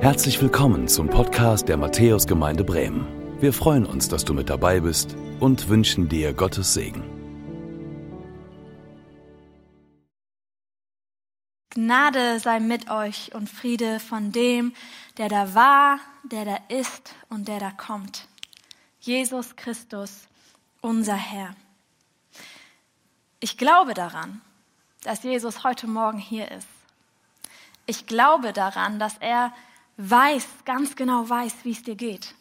Herzlich willkommen zum Podcast der Matthäusgemeinde Bremen. Wir freuen uns, dass du mit dabei bist und wünschen dir Gottes Segen. Gnade sei mit euch und Friede von dem, der da war, der da ist und der da kommt. Jesus Christus, unser Herr. Ich glaube daran, dass Jesus heute Morgen hier ist. Ich glaube daran, dass er weiß, ganz genau weiß, wie es dir geht.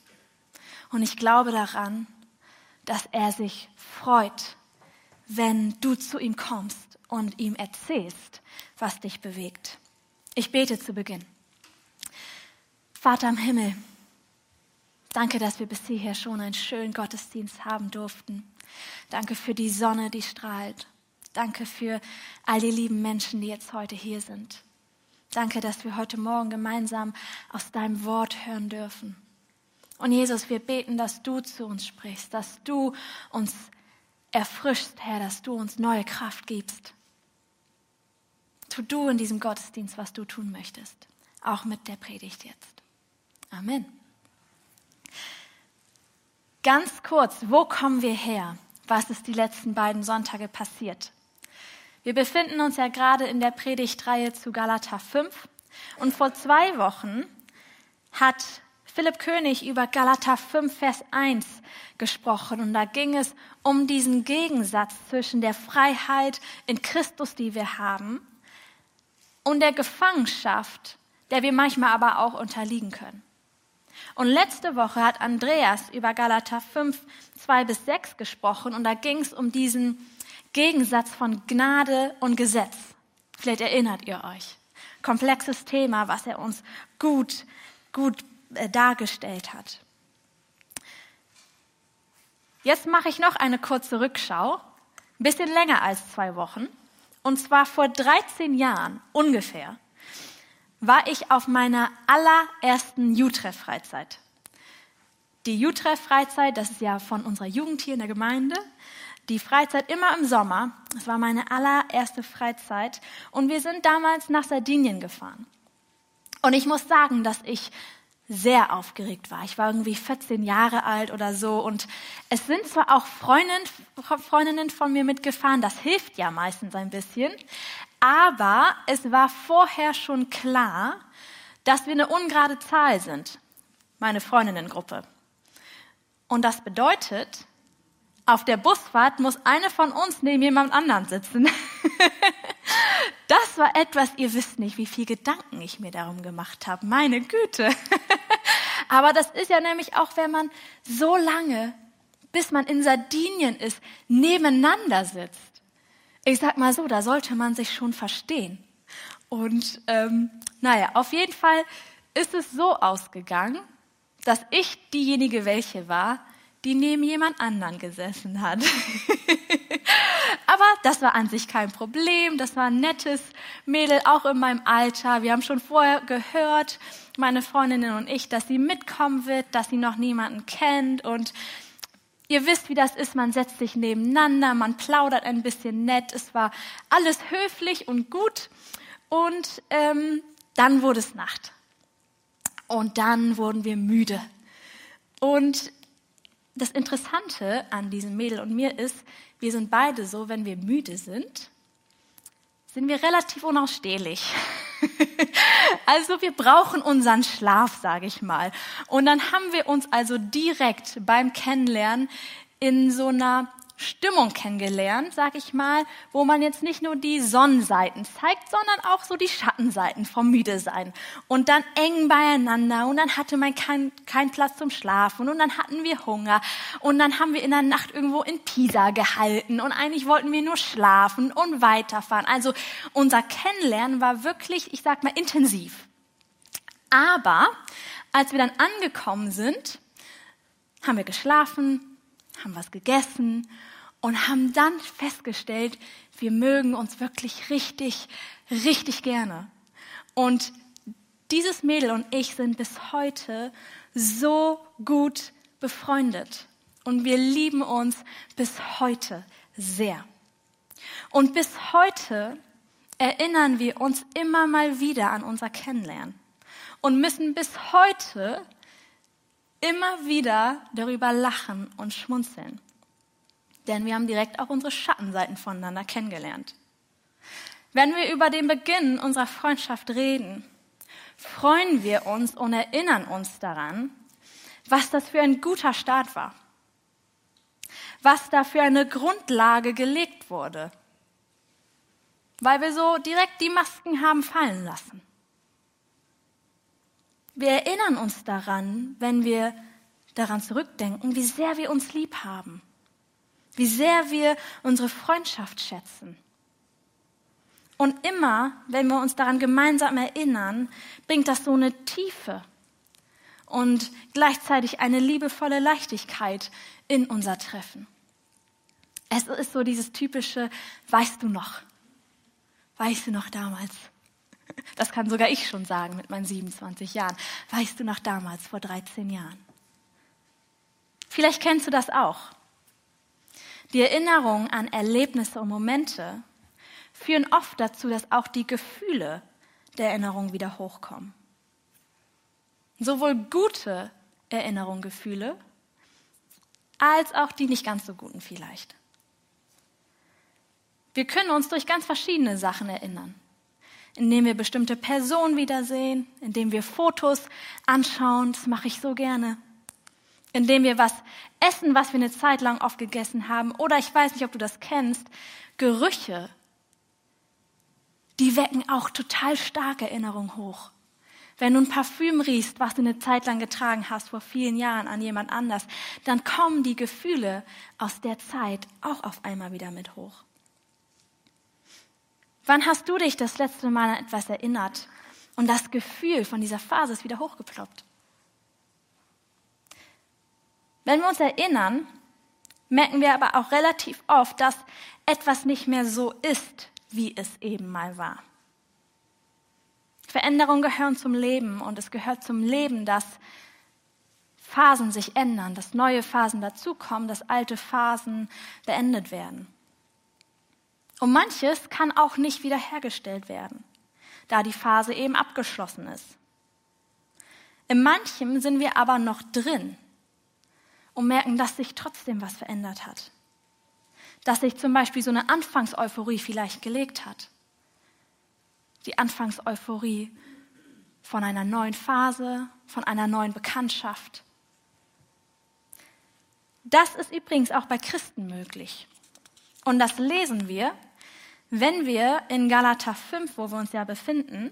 Und ich glaube daran, dass er sich freut, wenn du zu ihm kommst und ihm erzählst, was dich bewegt. Ich bete zu Beginn. Vater im Himmel, danke, dass wir bis hierher schon einen schönen Gottesdienst haben durften. Danke für die Sonne, die strahlt. Danke für all die lieben Menschen, die jetzt heute hier sind. Danke, dass wir heute Morgen gemeinsam aus deinem Wort hören dürfen. Und Jesus, wir beten, dass du zu uns sprichst, dass du uns erfrischst, Herr, dass du uns neue Kraft gibst. Tu du in diesem Gottesdienst, was du tun möchtest, auch mit der Predigt jetzt. Amen. Ganz kurz, wo kommen wir her? Was ist die letzten beiden Sonntage passiert? Wir befinden uns ja gerade in der Predigtreihe zu Galater 5 und vor zwei Wochen hat Philipp König über Galater 5, Vers 1 gesprochen. Und da ging es um diesen Gegensatz zwischen der Freiheit in Christus, die wir haben, und der Gefangenschaft, der wir manchmal aber auch unterliegen können. Und letzte Woche hat Andreas über Galater 5, 2 bis 6 gesprochen. Und da ging es um diesen Gegensatz von Gnade und Gesetz. Vielleicht erinnert ihr euch. Komplexes Thema, was er uns gut, gut äh, dargestellt hat. Jetzt mache ich noch eine kurze Rückschau, ein bisschen länger als zwei Wochen. Und zwar vor 13 Jahren ungefähr war ich auf meiner allerersten Jutreff-Freizeit. Die Jutreff-Freizeit, das ist ja von unserer Jugend hier in der Gemeinde, die Freizeit immer im Sommer. Es war meine allererste Freizeit und wir sind damals nach Sardinien gefahren. Und ich muss sagen, dass ich sehr aufgeregt war. Ich war irgendwie 14 Jahre alt oder so und es sind zwar auch Freundinnen, Freundinnen von mir mitgefahren, das hilft ja meistens ein bisschen, aber es war vorher schon klar, dass wir eine ungerade Zahl sind, meine Freundinnengruppe. Und das bedeutet, auf der Busfahrt muss eine von uns neben jemand anderen sitzen. das war etwas, ihr wisst nicht, wie viel Gedanken ich mir darum gemacht habe. Meine Güte. Aber das ist ja nämlich auch, wenn man so lange, bis man in Sardinien ist, nebeneinander sitzt. Ich sag mal so, da sollte man sich schon verstehen. Und ähm, naja, auf jeden Fall ist es so ausgegangen, dass ich diejenige welche war, die neben jemand anderen gesessen hat. Aber das war an sich kein Problem. Das war ein nettes Mädel, auch in meinem Alter. Wir haben schon vorher gehört, meine Freundinnen und ich, dass sie mitkommen wird, dass sie noch niemanden kennt. Und ihr wisst, wie das ist. Man setzt sich nebeneinander, man plaudert ein bisschen nett. Es war alles höflich und gut. Und ähm, dann wurde es Nacht. Und dann wurden wir müde. Und das Interessante an diesem Mädel und mir ist, wir sind beide so, wenn wir müde sind, sind wir relativ unausstehlich. also wir brauchen unseren Schlaf, sage ich mal. Und dann haben wir uns also direkt beim Kennenlernen in so einer Stimmung kennengelernt, sag ich mal, wo man jetzt nicht nur die Sonnenseiten zeigt, sondern auch so die Schattenseiten vom Müdesein. Und dann eng beieinander und dann hatte man keinen kein Platz zum Schlafen und dann hatten wir Hunger und dann haben wir in der Nacht irgendwo in Pisa gehalten und eigentlich wollten wir nur schlafen und weiterfahren. Also unser Kennenlernen war wirklich, ich sag mal, intensiv. Aber als wir dann angekommen sind, haben wir geschlafen, haben was gegessen und haben dann festgestellt, wir mögen uns wirklich richtig, richtig gerne. Und dieses Mädel und ich sind bis heute so gut befreundet. Und wir lieben uns bis heute sehr. Und bis heute erinnern wir uns immer mal wieder an unser Kennenlernen. und müssen bis heute immer wieder darüber lachen und schmunzeln. Denn wir haben direkt auch unsere Schattenseiten voneinander kennengelernt. Wenn wir über den Beginn unserer Freundschaft reden, freuen wir uns und erinnern uns daran, was das für ein guter Start war, was da für eine Grundlage gelegt wurde, weil wir so direkt die Masken haben fallen lassen. Wir erinnern uns daran, wenn wir daran zurückdenken, wie sehr wir uns lieb haben, wie sehr wir unsere Freundschaft schätzen. Und immer, wenn wir uns daran gemeinsam erinnern, bringt das so eine Tiefe und gleichzeitig eine liebevolle Leichtigkeit in unser Treffen. Es ist so dieses typische, weißt du noch? Weißt du noch damals? Das kann sogar ich schon sagen mit meinen 27 Jahren. Weißt du noch damals, vor 13 Jahren? Vielleicht kennst du das auch. Die Erinnerung an Erlebnisse und Momente führen oft dazu, dass auch die Gefühle der Erinnerung wieder hochkommen. Sowohl gute Erinnerungen, Gefühle, als auch die nicht ganz so guten vielleicht. Wir können uns durch ganz verschiedene Sachen erinnern, indem wir bestimmte Personen wiedersehen, indem wir Fotos anschauen, das mache ich so gerne, indem wir was essen, was wir eine Zeit lang oft gegessen haben, oder ich weiß nicht, ob du das kennst, Gerüche die wecken auch total starke Erinnerungen hoch. Wenn du ein Parfüm riechst, was du eine Zeit lang getragen hast, vor vielen Jahren an jemand anders, dann kommen die Gefühle aus der Zeit auch auf einmal wieder mit hoch. Wann hast du dich das letzte Mal an etwas erinnert und das Gefühl von dieser Phase ist wieder hochgeploppt? Wenn wir uns erinnern, merken wir aber auch relativ oft, dass etwas nicht mehr so ist, wie es eben mal war. Veränderungen gehören zum Leben und es gehört zum Leben, dass Phasen sich ändern, dass neue Phasen dazukommen, dass alte Phasen beendet werden. Und manches kann auch nicht wiederhergestellt werden, da die Phase eben abgeschlossen ist. In manchem sind wir aber noch drin und merken, dass sich trotzdem was verändert hat dass sich zum Beispiel so eine Anfangseuphorie vielleicht gelegt hat. Die Anfangseuphorie von einer neuen Phase, von einer neuen Bekanntschaft. Das ist übrigens auch bei Christen möglich. Und das lesen wir, wenn wir in Galater 5, wo wir uns ja befinden,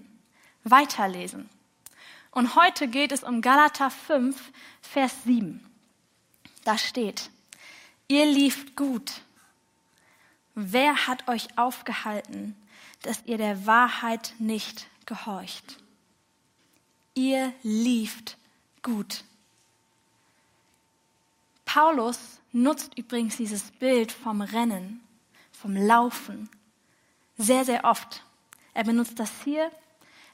weiterlesen. Und heute geht es um Galater 5, Vers 7. Da steht, ihr lieft gut. Wer hat euch aufgehalten, dass ihr der Wahrheit nicht gehorcht? Ihr lieft gut. Paulus nutzt übrigens dieses Bild vom Rennen, vom Laufen sehr, sehr oft. Er benutzt das hier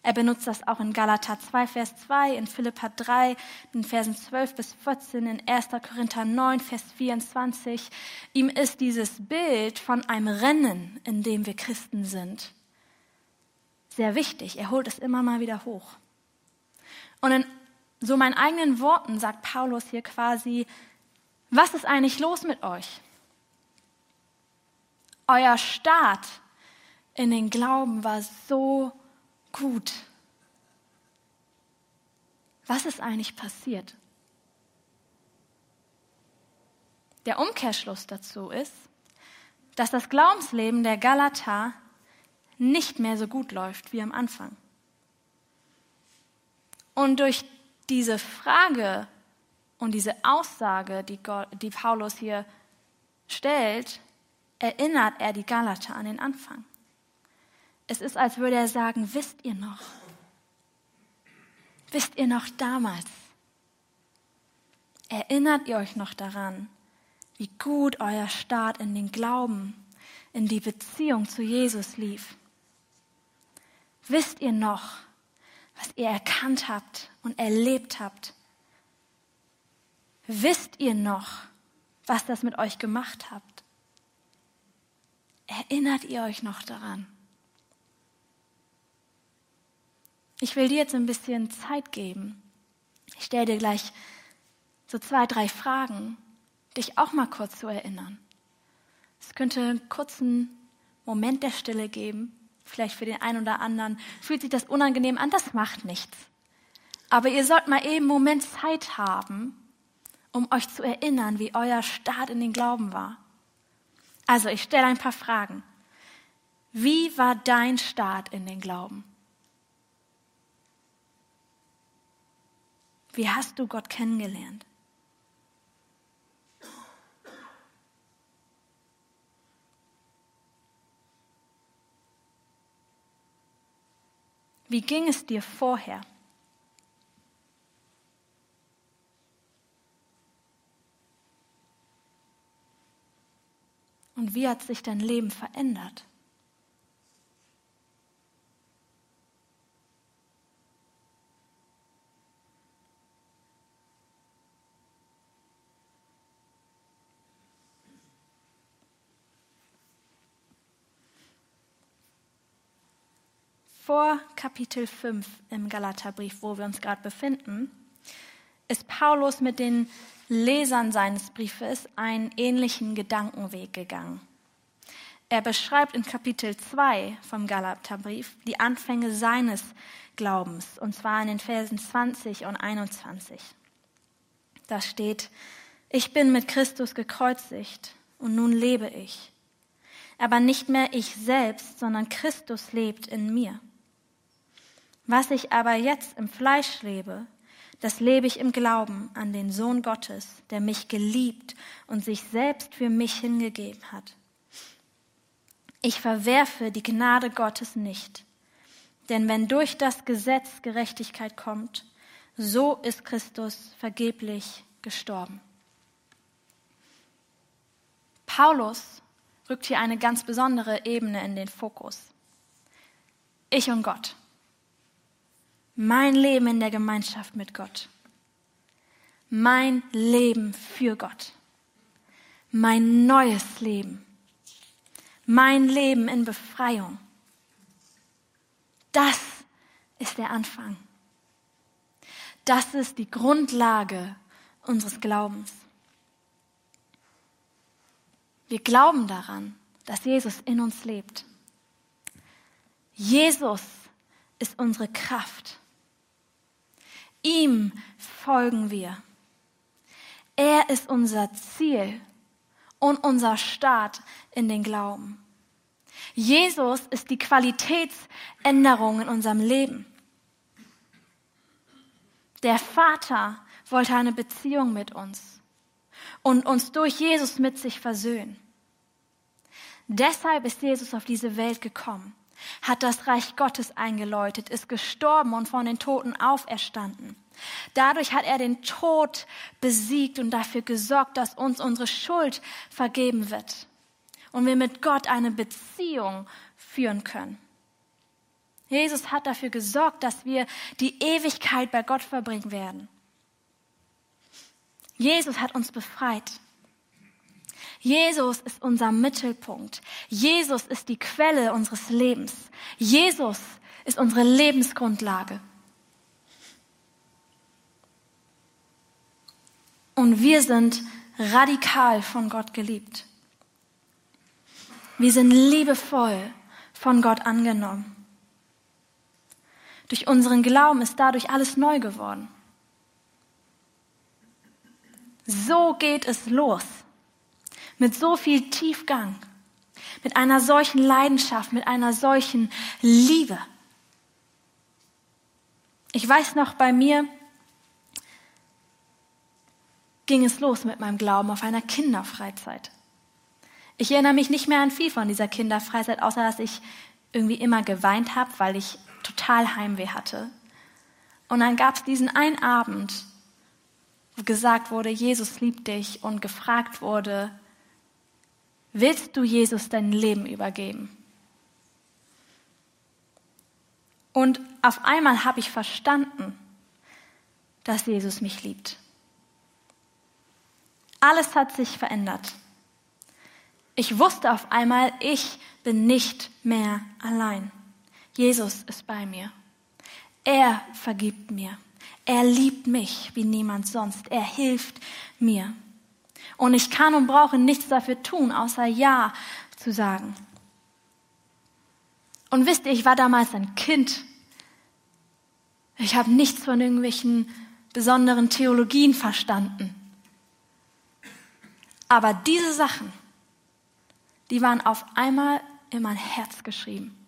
er benutzt das auch in Galater 2, Vers 2, in Philippa 3, in Versen 12 bis 14, in 1. Korinther 9, Vers 24. Ihm ist dieses Bild von einem Rennen, in dem wir Christen sind, sehr wichtig. Er holt es immer mal wieder hoch. Und in so meinen eigenen Worten sagt Paulus hier quasi, was ist eigentlich los mit euch? Euer Start in den Glauben war so gut. Was ist eigentlich passiert? Der Umkehrschluss dazu ist, dass das Glaubensleben der Galater nicht mehr so gut läuft wie am Anfang. Und durch diese Frage und diese Aussage, die, Gott, die Paulus hier stellt, erinnert er die Galater an den Anfang. Es ist, als würde er sagen, wisst ihr noch? Wisst ihr noch damals? Erinnert ihr euch noch daran, wie gut euer Start in den Glauben, in die Beziehung zu Jesus lief? Wisst ihr noch, was ihr erkannt habt und erlebt habt? Wisst ihr noch, was das mit euch gemacht habt? Erinnert ihr euch noch daran? Ich will dir jetzt ein bisschen Zeit geben. Ich stelle dir gleich so zwei, drei Fragen, dich auch mal kurz zu erinnern. Es könnte einen kurzen Moment der Stille geben, vielleicht für den einen oder anderen. Fühlt sich das unangenehm an? Das macht nichts. Aber ihr sollt mal eben einen Moment Zeit haben, um euch zu erinnern, wie euer Start in den Glauben war. Also, ich stelle ein paar Fragen. Wie war dein Start in den Glauben? Wie hast du Gott kennengelernt? Wie ging es dir vorher? Und wie hat sich dein Leben verändert? Vor Kapitel 5 im Galaterbrief, wo wir uns gerade befinden, ist Paulus mit den Lesern seines Briefes einen ähnlichen Gedankenweg gegangen. Er beschreibt in Kapitel 2 vom Galaterbrief die Anfänge seines Glaubens, und zwar in den Versen 20 und 21. Da steht, ich bin mit Christus gekreuzigt und nun lebe ich. Aber nicht mehr ich selbst, sondern Christus lebt in mir. Was ich aber jetzt im Fleisch lebe, das lebe ich im Glauben an den Sohn Gottes, der mich geliebt und sich selbst für mich hingegeben hat. Ich verwerfe die Gnade Gottes nicht, denn wenn durch das Gesetz Gerechtigkeit kommt, so ist Christus vergeblich gestorben. Paulus rückt hier eine ganz besondere Ebene in den Fokus. Ich und Gott. Mein Leben in der Gemeinschaft mit Gott. Mein Leben für Gott. Mein neues Leben. Mein Leben in Befreiung. Das ist der Anfang. Das ist die Grundlage unseres Glaubens. Wir glauben daran, dass Jesus in uns lebt. Jesus ist unsere Kraft. Ihm folgen wir. Er ist unser Ziel und unser Start in den Glauben. Jesus ist die Qualitätsänderung in unserem Leben. Der Vater wollte eine Beziehung mit uns und uns durch Jesus mit sich versöhnen. Deshalb ist Jesus auf diese Welt gekommen hat das Reich Gottes eingeläutet, ist gestorben und von den Toten auferstanden. Dadurch hat er den Tod besiegt und dafür gesorgt, dass uns unsere Schuld vergeben wird und wir mit Gott eine Beziehung führen können. Jesus hat dafür gesorgt, dass wir die Ewigkeit bei Gott verbringen werden. Jesus hat uns befreit. Jesus ist unser Mittelpunkt. Jesus ist die Quelle unseres Lebens. Jesus ist unsere Lebensgrundlage. Und wir sind radikal von Gott geliebt. Wir sind liebevoll von Gott angenommen. Durch unseren Glauben ist dadurch alles neu geworden. So geht es los mit so viel Tiefgang, mit einer solchen Leidenschaft, mit einer solchen Liebe. Ich weiß noch, bei mir ging es los mit meinem Glauben auf einer Kinderfreizeit. Ich erinnere mich nicht mehr an viel von dieser Kinderfreizeit, außer dass ich irgendwie immer geweint habe, weil ich total Heimweh hatte. Und dann gab es diesen einen Abend, wo gesagt wurde, Jesus liebt dich und gefragt wurde, Willst du Jesus dein Leben übergeben? Und auf einmal habe ich verstanden, dass Jesus mich liebt. Alles hat sich verändert. Ich wusste auf einmal, ich bin nicht mehr allein. Jesus ist bei mir. Er vergibt mir. Er liebt mich wie niemand sonst. Er hilft mir. Und ich kann und brauche nichts dafür tun, außer Ja zu sagen. Und wisst ihr, ich war damals ein Kind. Ich habe nichts von irgendwelchen besonderen Theologien verstanden. Aber diese Sachen, die waren auf einmal in mein Herz geschrieben.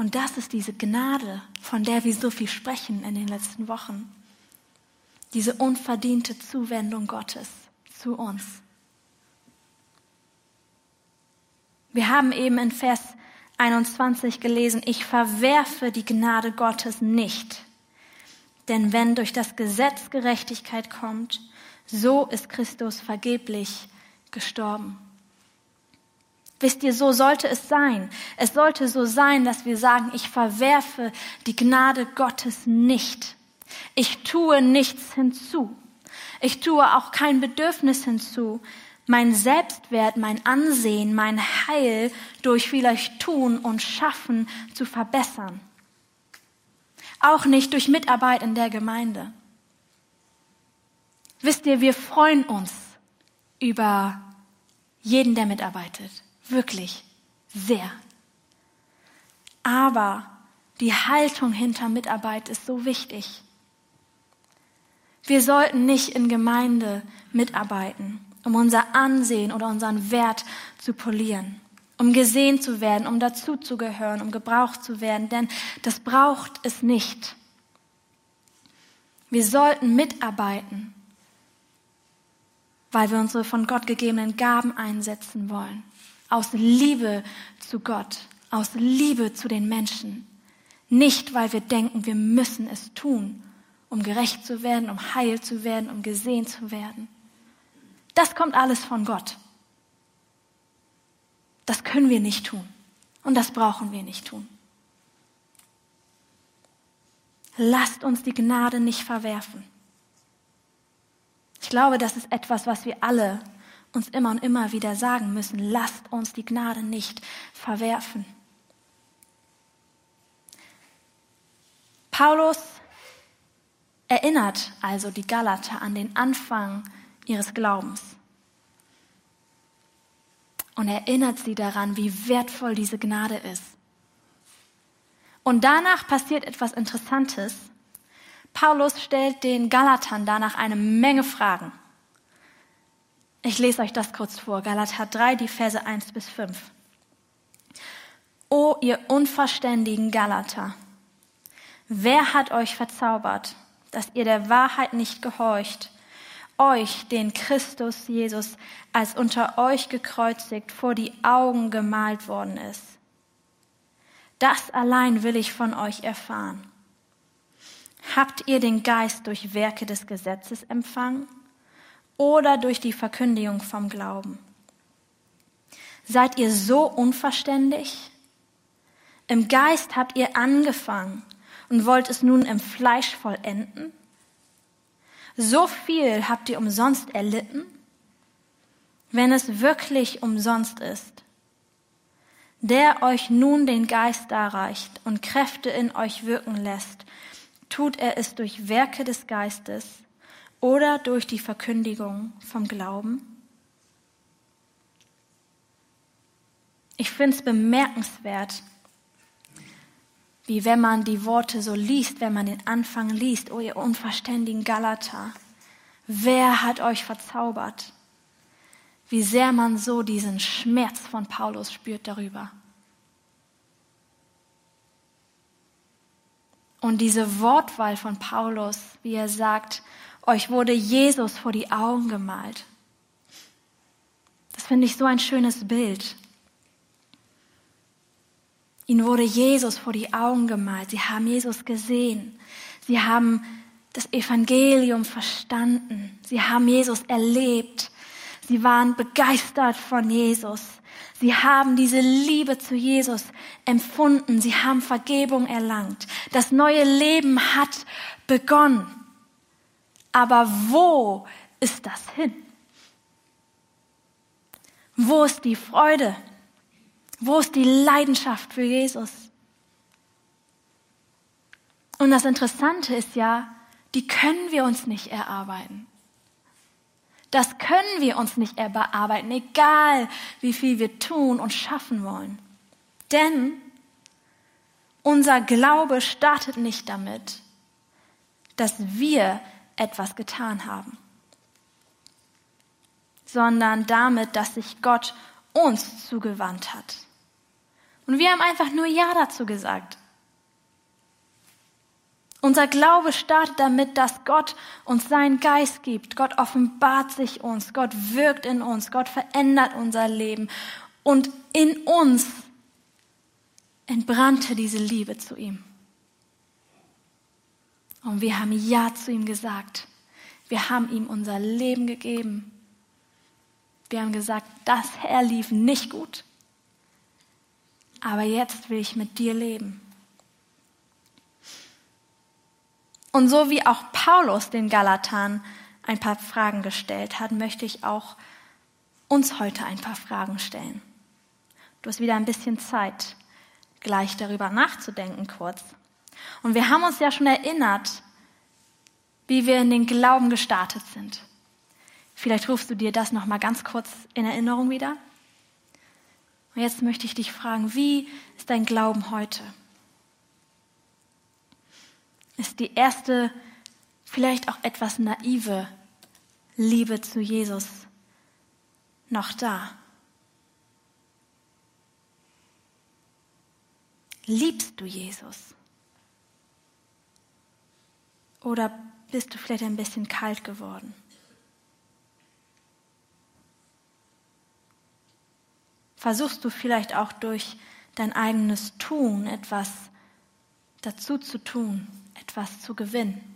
Und das ist diese Gnade, von der wir so viel sprechen in den letzten Wochen. Diese unverdiente Zuwendung Gottes zu uns. Wir haben eben in Vers 21 gelesen, ich verwerfe die Gnade Gottes nicht. Denn wenn durch das Gesetz Gerechtigkeit kommt, so ist Christus vergeblich gestorben. Wisst ihr, so sollte es sein. Es sollte so sein, dass wir sagen, ich verwerfe die Gnade Gottes nicht. Ich tue nichts hinzu. Ich tue auch kein Bedürfnis hinzu, mein Selbstwert, mein Ansehen, mein Heil durch vielleicht Tun und Schaffen zu verbessern. Auch nicht durch Mitarbeit in der Gemeinde. Wisst ihr, wir freuen uns über jeden, der mitarbeitet. Wirklich. Sehr. Aber die Haltung hinter Mitarbeit ist so wichtig. Wir sollten nicht in Gemeinde mitarbeiten, um unser Ansehen oder unseren Wert zu polieren, um gesehen zu werden, um dazuzugehören, um gebraucht zu werden, denn das braucht es nicht. Wir sollten mitarbeiten, weil wir unsere von Gott gegebenen Gaben einsetzen wollen. Aus Liebe zu Gott, aus Liebe zu den Menschen. Nicht, weil wir denken, wir müssen es tun, um gerecht zu werden, um heil zu werden, um gesehen zu werden. Das kommt alles von Gott. Das können wir nicht tun. Und das brauchen wir nicht tun. Lasst uns die Gnade nicht verwerfen. Ich glaube, das ist etwas, was wir alle uns immer und immer wieder sagen müssen. Lasst uns die Gnade nicht verwerfen. Paulus erinnert also die Galater an den Anfang ihres Glaubens und erinnert sie daran, wie wertvoll diese Gnade ist. Und danach passiert etwas Interessantes. Paulus stellt den Galatern danach eine Menge Fragen. Ich lese euch das kurz vor. Galater 3, die Verse 1 bis 5. O ihr unverständigen Galater, wer hat euch verzaubert, dass ihr der Wahrheit nicht gehorcht, euch, den Christus Jesus, als unter euch gekreuzigt, vor die Augen gemalt worden ist? Das allein will ich von euch erfahren. Habt ihr den Geist durch Werke des Gesetzes empfangen oder durch die Verkündigung vom Glauben? Seid ihr so unverständig? Im Geist habt ihr angefangen und wollt es nun im Fleisch vollenden? So viel habt ihr umsonst erlitten? Wenn es wirklich umsonst ist, der euch nun den Geist darreicht und Kräfte in euch wirken lässt, tut er es durch Werke des Geistes oder durch die Verkündigung vom Glauben? Ich finde es bemerkenswert, wie wenn man die Worte so liest, wenn man den Anfang liest, oh ihr unverständigen Galater, wer hat euch verzaubert? Wie sehr man so diesen Schmerz von Paulus spürt darüber. Und diese Wortwahl von Paulus, wie er sagt, euch wurde Jesus vor die Augen gemalt. Das finde ich so ein schönes Bild. Ihnen wurde Jesus vor die Augen gemalt. Sie haben Jesus gesehen. Sie haben das Evangelium verstanden. Sie haben Jesus erlebt. Sie waren begeistert von Jesus. Sie haben diese Liebe zu Jesus empfunden. Sie haben Vergebung erlangt. Das neue Leben hat begonnen. Aber wo ist das hin? Wo ist die Freude? Wo ist die Leidenschaft für Jesus? Und das Interessante ist ja, die können wir uns nicht erarbeiten. Das können wir uns nicht erarbeiten, egal wie viel wir tun und schaffen wollen. Denn unser Glaube startet nicht damit, dass wir etwas getan haben, sondern damit, dass sich Gott uns zugewandt hat. Und wir haben einfach nur Ja dazu gesagt. Unser Glaube startet damit, dass Gott uns seinen Geist gibt. Gott offenbart sich uns. Gott wirkt in uns. Gott verändert unser Leben. Und in uns entbrannte diese Liebe zu ihm. Und wir haben Ja zu ihm gesagt. Wir haben ihm unser Leben gegeben. Wir haben gesagt, das Herr lief nicht gut. Aber jetzt will ich mit dir leben. Und so wie auch Paulus den Galatern ein paar Fragen gestellt hat, möchte ich auch uns heute ein paar Fragen stellen. Du hast wieder ein bisschen Zeit, gleich darüber nachzudenken kurz. Und wir haben uns ja schon erinnert, wie wir in den Glauben gestartet sind. Vielleicht rufst du dir das noch mal ganz kurz in Erinnerung wieder. Und jetzt möchte ich dich fragen, wie ist dein Glauben heute? ist die erste, vielleicht auch etwas naive Liebe zu Jesus noch da? Liebst du Jesus? Oder bist du vielleicht ein bisschen kalt geworden? Versuchst du vielleicht auch durch dein eigenes Tun etwas dazu zu tun, etwas zu gewinnen.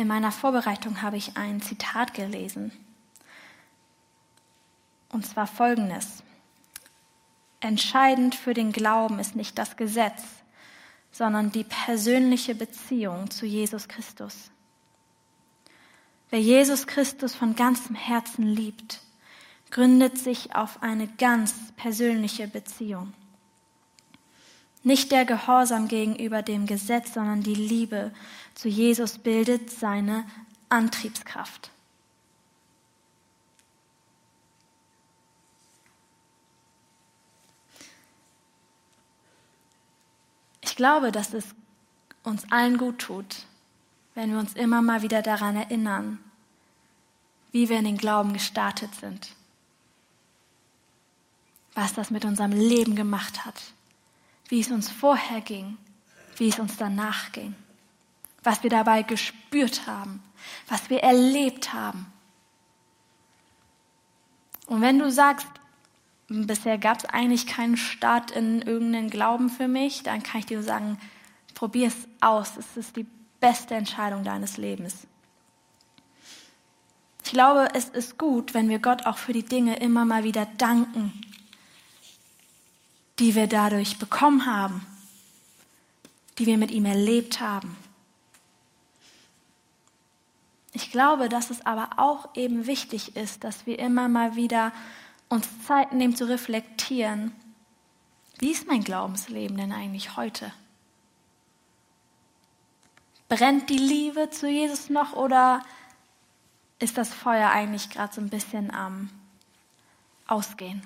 In meiner Vorbereitung habe ich ein Zitat gelesen. Und zwar folgendes. Entscheidend für den Glauben ist nicht das Gesetz, sondern die persönliche Beziehung zu Jesus Christus. Wer Jesus Christus von ganzem Herzen liebt, gründet sich auf eine ganz persönliche Beziehung. Nicht der Gehorsam gegenüber dem Gesetz, sondern die Liebe zu Jesus bildet seine Antriebskraft. glaube, dass es uns allen gut tut, wenn wir uns immer mal wieder daran erinnern, wie wir in den Glauben gestartet sind, was das mit unserem Leben gemacht hat, wie es uns vorher ging, wie es uns danach ging, was wir dabei gespürt haben, was wir erlebt haben. Und wenn du sagst, bisher gab es eigentlich keinen Start in irgendeinen Glauben für mich, dann kann ich dir sagen, probier es aus. Es ist die beste Entscheidung deines Lebens. Ich glaube, es ist gut, wenn wir Gott auch für die Dinge immer mal wieder danken, die wir dadurch bekommen haben, die wir mit ihm erlebt haben. Ich glaube, dass es aber auch eben wichtig ist, dass wir immer mal wieder uns Zeit nehmen zu reflektieren, wie ist mein Glaubensleben denn eigentlich heute? Brennt die Liebe zu Jesus noch oder ist das Feuer eigentlich gerade so ein bisschen am Ausgehen?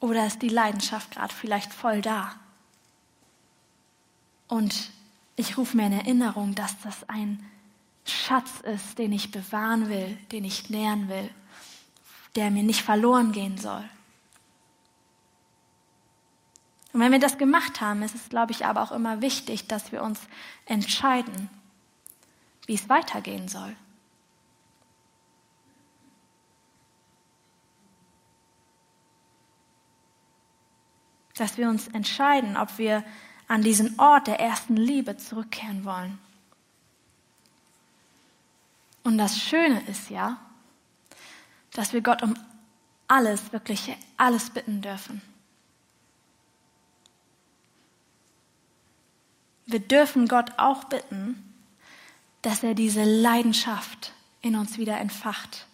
Oder ist die Leidenschaft gerade vielleicht voll da? Und ich rufe mir in Erinnerung, dass das ein Schatz ist, den ich bewahren will, den ich nähren will, der mir nicht verloren gehen soll. Und wenn wir das gemacht haben, ist es, glaube ich, aber auch immer wichtig, dass wir uns entscheiden, wie es weitergehen soll. Dass wir uns entscheiden, ob wir an diesen Ort der ersten Liebe zurückkehren wollen. Und das Schöne ist ja, dass wir Gott um alles, wirklich alles bitten dürfen. Wir dürfen Gott auch bitten, dass er diese Leidenschaft in uns wieder entfacht,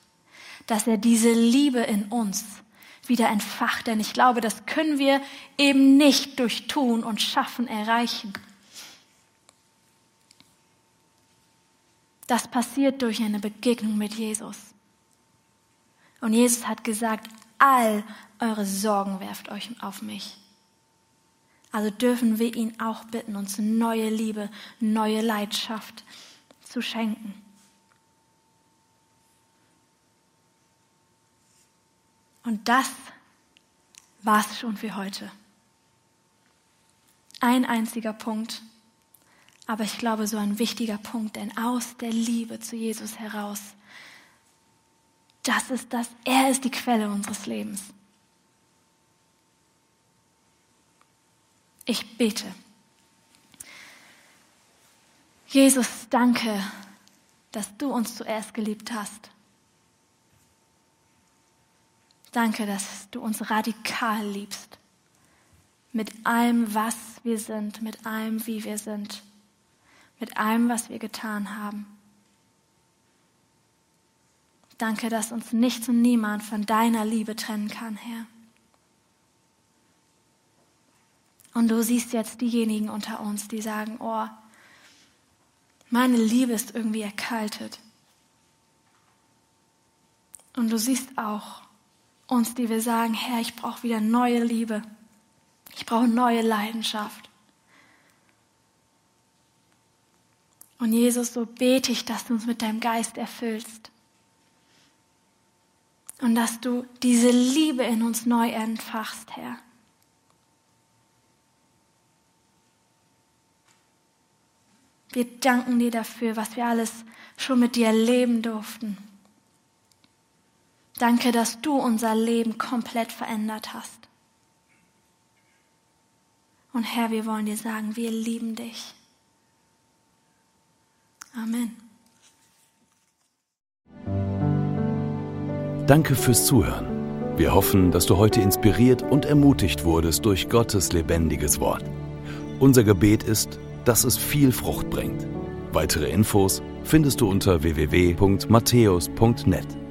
dass er diese Liebe in uns wieder entfacht, denn ich glaube, das können wir eben nicht durch Tun und Schaffen erreichen. Das passiert durch eine Begegnung mit Jesus. Und Jesus hat gesagt, all eure Sorgen werft euch auf mich. Also dürfen wir ihn auch bitten, uns neue Liebe, neue Leidenschaft zu schenken. Und das war's schon für heute. Ein einziger Punkt, aber ich glaube so ein wichtiger Punkt, denn aus der Liebe zu Jesus heraus, das ist das, er ist die Quelle unseres Lebens. Ich bete. Jesus, danke, dass du uns zuerst geliebt hast. Danke, dass du uns radikal liebst. Mit allem, was wir sind, mit allem, wie wir sind, mit allem, was wir getan haben. Danke, dass uns nichts und niemand von deiner Liebe trennen kann, Herr. Und du siehst jetzt diejenigen unter uns, die sagen, oh, meine Liebe ist irgendwie erkaltet. Und du siehst auch uns, die wir sagen, Herr, ich brauche wieder neue Liebe. Ich brauche neue Leidenschaft. Und Jesus, so bete ich, dass du uns mit deinem Geist erfüllst. Und dass du diese Liebe in uns neu entfachst, Herr. Wir danken dir dafür, was wir alles schon mit dir erleben durften. Danke, dass du unser Leben komplett verändert hast. Und Herr, wir wollen dir sagen, wir lieben dich. Amen. Danke fürs Zuhören. Wir hoffen, dass du heute inspiriert und ermutigt wurdest durch Gottes lebendiges Wort. Unser Gebet ist, dass es viel Frucht bringt. Weitere Infos findest du unter www.matthäus.net.